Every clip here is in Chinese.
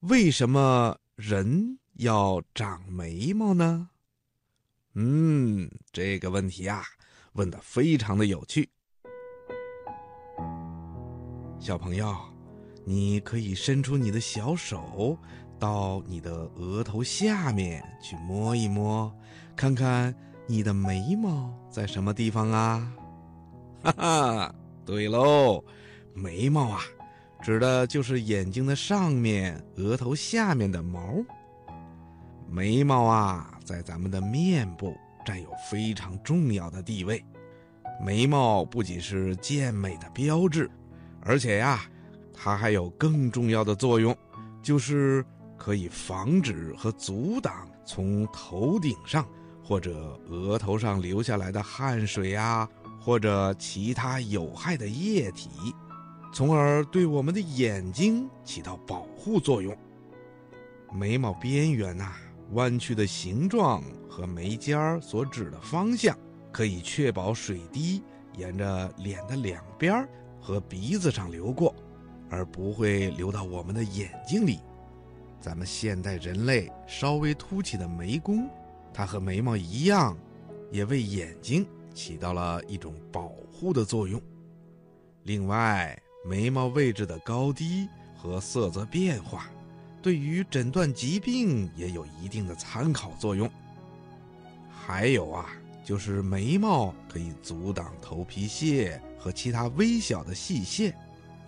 为什么人要长眉毛呢？嗯，这个问题啊，问的非常的有趣。小朋友，你可以伸出你的小手，到你的额头下面去摸一摸，看看你的眉毛在什么地方啊？哈哈，对喽，眉毛啊。指的就是眼睛的上面、额头下面的毛。眉毛啊，在咱们的面部占有非常重要的地位。眉毛不仅是健美的标志，而且呀，它还有更重要的作用，就是可以防止和阻挡从头顶上或者额头上流下来的汗水啊，或者其他有害的液体。从而对我们的眼睛起到保护作用。眉毛边缘呐，弯曲的形状和眉尖儿所指的方向，可以确保水滴沿着脸的两边和鼻子上流过，而不会流到我们的眼睛里。咱们现代人类稍微凸起的眉弓，它和眉毛一样，也为眼睛起到了一种保护的作用。另外，眉毛位置的高低和色泽变化，对于诊断疾病也有一定的参考作用。还有啊，就是眉毛可以阻挡头皮屑和其他微小的细线，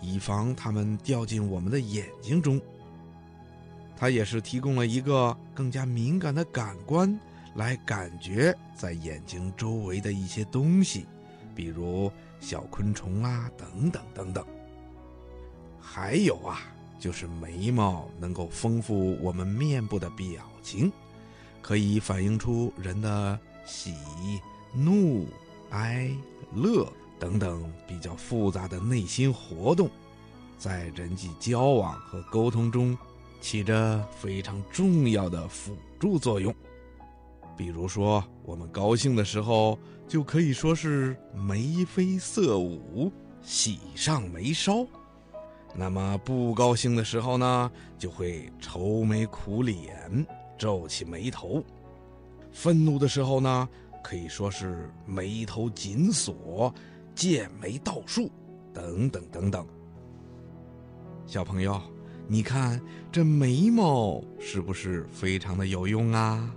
以防它们掉进我们的眼睛中。它也是提供了一个更加敏感的感官，来感觉在眼睛周围的一些东西，比如小昆虫啊，等等等等。还有啊，就是眉毛能够丰富我们面部的表情，可以反映出人的喜、怒、哀、乐等等比较复杂的内心活动，在人际交往和沟通中起着非常重要的辅助作用。比如说，我们高兴的时候，就可以说是眉飞色舞，喜上眉梢。那么不高兴的时候呢，就会愁眉苦脸、皱起眉头；愤怒的时候呢，可以说是眉头紧锁、剑眉倒竖，等等等等。小朋友，你看这眉毛是不是非常的有用啊？